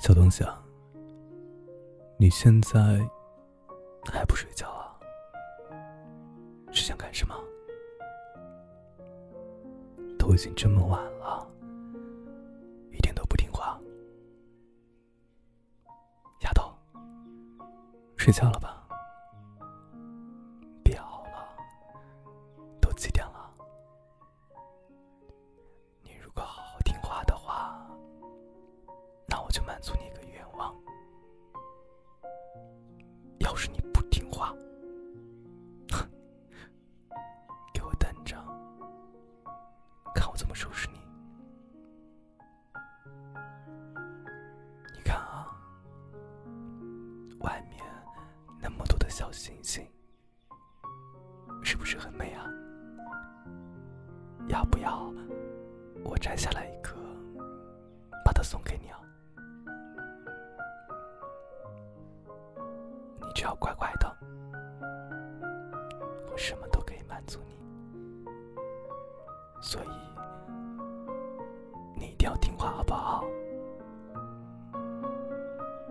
小东西啊，你现在还不睡觉啊？是想干什么？都已经这么晚了，一点都不听话。丫头，睡觉了吧？满足你一个愿望。要是你不听话，哼，给我等着，看我怎么收拾你。你看啊，外面那么多的小星星，是不是很美啊？要不要我摘下来一颗，把它送给你啊？只要乖乖的，我什么都可以满足你。所以，你一定要听话，好不好？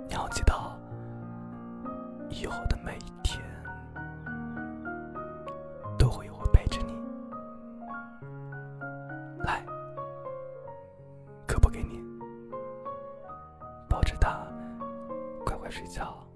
你要记得，以后的每一天都会有我陪着你。来，可不给你，抱着它，乖乖睡觉。